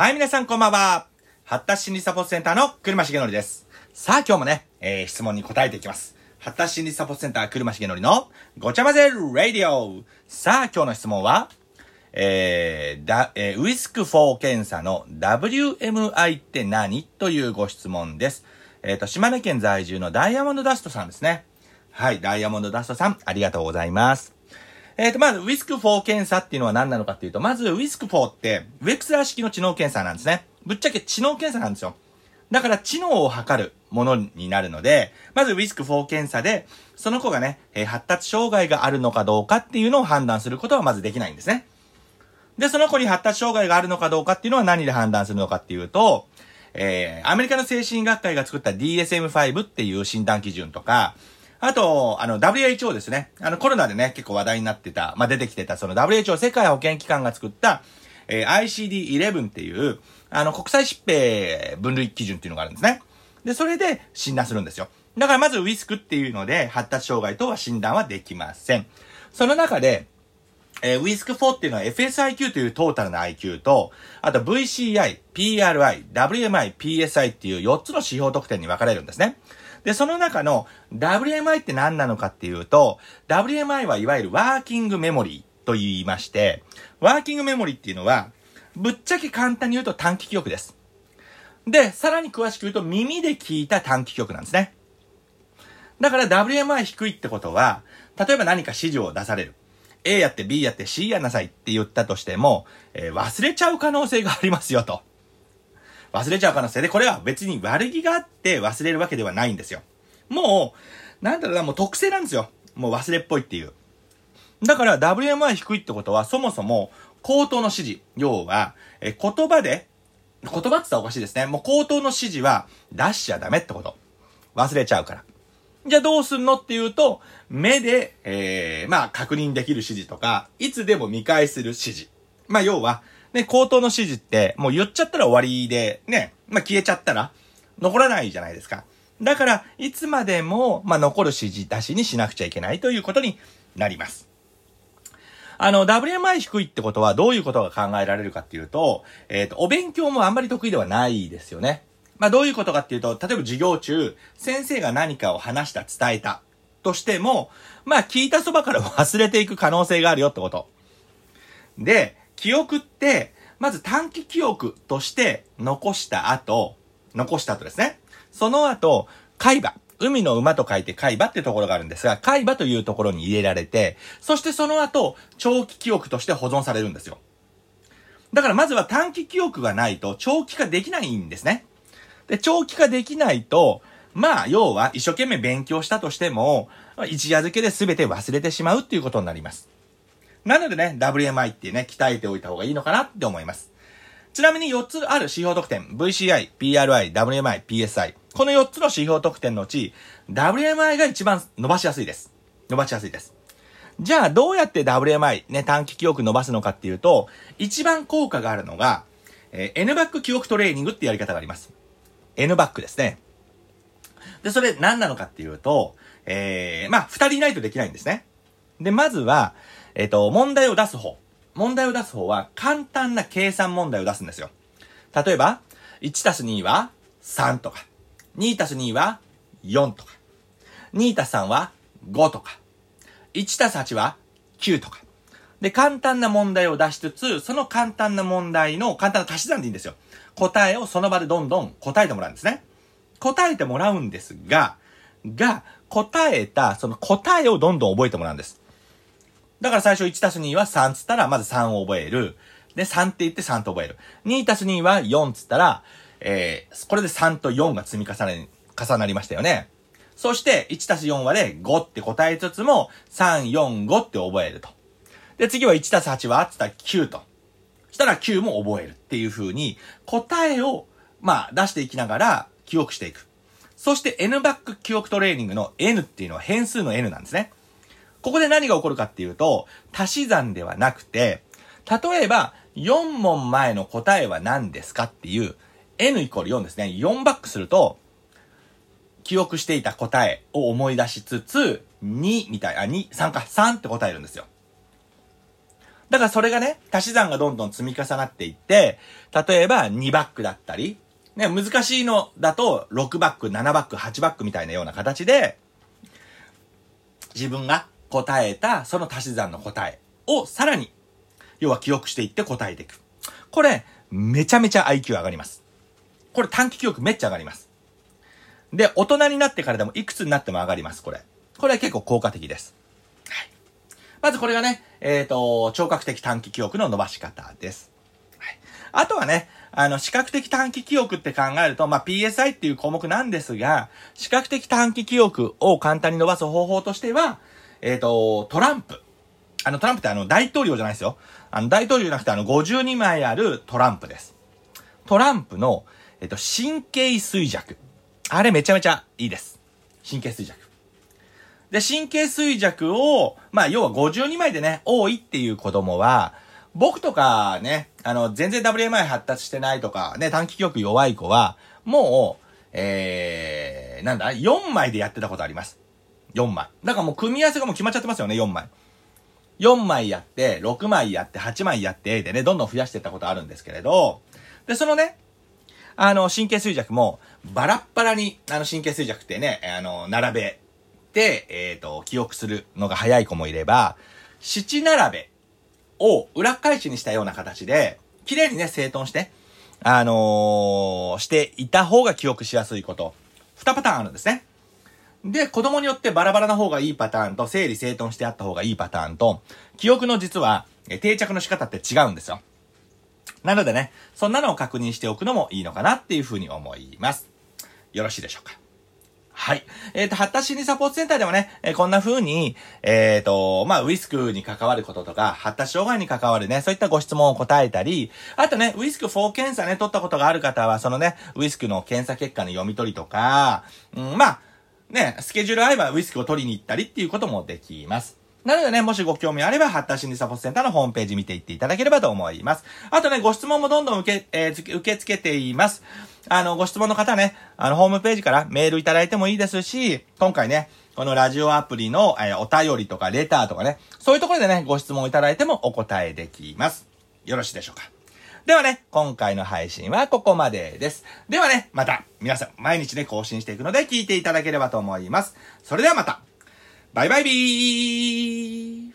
はい、皆さんこんばんは。発達心理サポートセンターの車重則です。さあ、今日もね、えー、質問に答えていきます。発達心理サポートセンター車重則のごちゃ混ぜラディオ。さあ、今日の質問は、えー、だ、えー、ウィスク4検査の WMI って何？というご質問です。えっ、と、島根県在住のダイヤモンドダストさんですね。はい、ダイヤモンドダストさん、ありがとうございます。えっ、と、まず、ウィスク4検査っていうのは何なのかっていうと、まず、ウィスク4って、ウェクスラー式の知能検査なんですね。ぶっちゃけ知能検査なんですよ。だから、知能を測るものになるので、まず、ウィスク4検査で、その子がね、え発達障害があるのかどうかっていうのを判断することはまずできないんですね。で、その子に発達障害があるのかどうかっていうのは何で判断するのかっていうと、えー、アメリカの精神学会が作った DSM-5 っていう診断基準とか、あと、あの、WHO ですね。あの、コロナでね、結構話題になってた、まあ、出てきてた、その WHO 世界保健機関が作った、えー ICD-11 っていう、あの、国際疾病分類基準っていうのがあるんですね。で、それで診断するんですよ。だからまずウィスクっていうので、発達障害とは診断はできません。その中で、えー、ウィスク4っていうのは FSIQ というトータルな IQ と、あと VCI、PRI、WMI、PSI っていう4つの指標得点に分かれるんですね。で、その中の WMI って何なのかっていうと、WMI はいわゆるワーキングメモリーと言いまして、ワーキングメモリーっていうのは、ぶっちゃけ簡単に言うと短期記憶です。で、さらに詳しく言うと耳で聞いた短期記憶なんですね。だから WMI 低いってことは、例えば何か指示を出される。A やって B やって C やなさいって言ったとしても、えー忘れちゃう可能性がありますよと。忘れちゃう可能性で、これは別に悪気があって忘れるわけではないんですよ。もう、なんだろうな、もう特性なんですよ。もう忘れっぽいっていう。だから WMI 低いってことは、そもそも口頭の指示。要は、え言葉で、言葉って言ったらおかしいですね。もう口頭の指示は出しちゃダメってこと。忘れちゃうから。じゃあどうすんのっていうと、目で、えー、まあ確認できる指示とか、いつでも見返せる指示。まあ要は、ね、口頭の指示って、もう言っちゃったら終わりで、ね、まあ消えちゃったら、残らないじゃないですか。だから、いつまでも、まあ残る指示出しにしなくちゃいけないということになります。あの、WMI 低いってことはどういうことが考えられるかっていうと、えっ、と、お勉強もあんまり得意ではないですよね。まあどういうことかっていうと、例えば授業中、先生が何かを話した、伝えた、としても、まあ聞いたそばから忘れていく可能性があるよってこと。で、記憶って、まず短期記憶として残した後、残した後ですね。その後、海馬。海の馬と書いて海馬ってところがあるんですが、海馬というところに入れられて、そしてその後、長期記憶として保存されるんですよ。だからまずは短期記憶がないと長期化できないんですね。で、長期化できないと、まあ、要は一生懸命勉強したとしても、一夜漬けで全て忘れてしまうっていうことになります。なのでね、WMI ってね、鍛えておいた方がいいのかなって思います。ちなみに4つある指標得点、VCI、PRI、WMI、PSI。この4つの指標得点のうち、WMI が一番伸ばしやすいです。伸ばしやすいです。じゃあ、どうやって WMI、ね、短期記憶伸ばすのかっていうと、一番効果があるのが、えー N バック記憶トレーニングってやり方があります。N バックですね。で、それ何なのかっていうと、えー、まあ、二人いないとできないんですね。で、まずは、えっ、と、問題を出す方。問題を出す方は簡単な計算問題を出すんですよ。例えば、1たす2は3とか、2たす2は4とか、2たす3は5とか、1たす8は9とか。で、簡単な問題を出しつつ、その簡単な問題の簡単な足し算でいいんですよ。答えをその場でどんどん答えてもらうんですね。答えてもらうんですが、が、答えた、その答えをどんどん覚えてもらうんです。だから最初1たす2は3つったら、まず3を覚える。で、3って言って3と覚える。2たす2は4つったら、えー、これで3と4が積み重ね、重なりましたよね。そして、1たす4はで5って答えつつも、3、4、5って覚えると。で、次は1たす8はつったら9と。したら9も覚えるっていう風に、答えを、まあ、出していきながら、記憶していく。そして N バック記憶トレーニングの N っていうのは変数の N なんですね。ここで何が起こるかっていうと、足し算ではなくて、例えば、4問前の答えは何ですかっていう、N イコール4ですね。4バックすると、記憶していた答えを思い出しつつ、2みたい、あ、2、3か、3って答えるんですよ。だからそれがね、足し算がどんどん積み重なっていって、例えば2バックだったり、ね、難しいのだと6バック、7バック、8バックみたいなような形で、自分が答えたその足し算の答えをさらに、要は記憶していって答えていく。これ、めちゃめちゃ IQ 上がります。これ短期記憶めっちゃ上がります。で、大人になってからでもいくつになっても上がります、これ。これは結構効果的です。はい。まずこれがね、えっ、ー、と、聴覚的短期記憶の伸ばし方です。はい。あとはね、あの、視覚的短期記憶って考えると、まあ、PSI っていう項目なんですが、視覚的短期記憶を簡単に伸ばす方法としては、えっ、ー、と、トランプ。あの、トランプってあの、大統領じゃないですよ。あの、大統領じゃなくてあの、52枚あるトランプです。トランプの、えっ、ー、と、神経衰弱。あれめちゃめちゃいいです。神経衰弱。で、神経衰弱を、まあ、要は52枚でね、多いっていう子供は、僕とかね、あの、全然 WMI 発達してないとか、ね、短期記憶弱い子は、もう、えー、なんだ、4枚でやってたことあります。4枚。だからもう組み合わせがもう決まっちゃってますよね、4枚。4枚やって、6枚やって、8枚やって、でね、どんどん増やしていったことあるんですけれど、で、そのね、あの、神経衰弱も、バラッバラに、あの、神経衰弱ってね、あの、並べて、えっ、ー、と、記憶するのが早い子もいれば、七並べを裏返しにしたような形で、綺麗にね、整頓して、あのー、していた方が記憶しやすいこと。二パターンあるんですね。で、子供によってバラバラな方がいいパターンと、整理整頓してあった方がいいパターンと、記憶の実は、定着の仕方って違うんですよ。なのでね、そんなのを確認しておくのもいいのかなっていうふうに思います。よろしいでしょうか。はい。えっ、ー、と、発達心理サポートセンターではね、えー、こんな風に、えっ、ー、と、まあ、ウィスクに関わることとか、発達障害に関わるね、そういったご質問を答えたり、あとね、ウィスク4検査ね、取ったことがある方は、そのね、ウィスクの検査結果の読み取りとか、うん、まあ、ね、スケジュール合えばウィスクを取りに行ったりっていうこともできます。なのでね、もしご興味あれば、発達心理サポートセンターのホームページ見ていっていただければと思います。あとね、ご質問もどんどん受け、えー、受け付けています。あの、ご質問の方ね、あの、ホームページからメールいただいてもいいですし、今回ね、このラジオアプリの、えー、お便りとかレターとかね、そういうところでね、ご質問いただいてもお答えできます。よろしいでしょうか？ではね、今回の配信はここまでです。ではね、また、皆さん、毎日ね、更新していくので聞いていただければと思います。それではまた。バイバイビー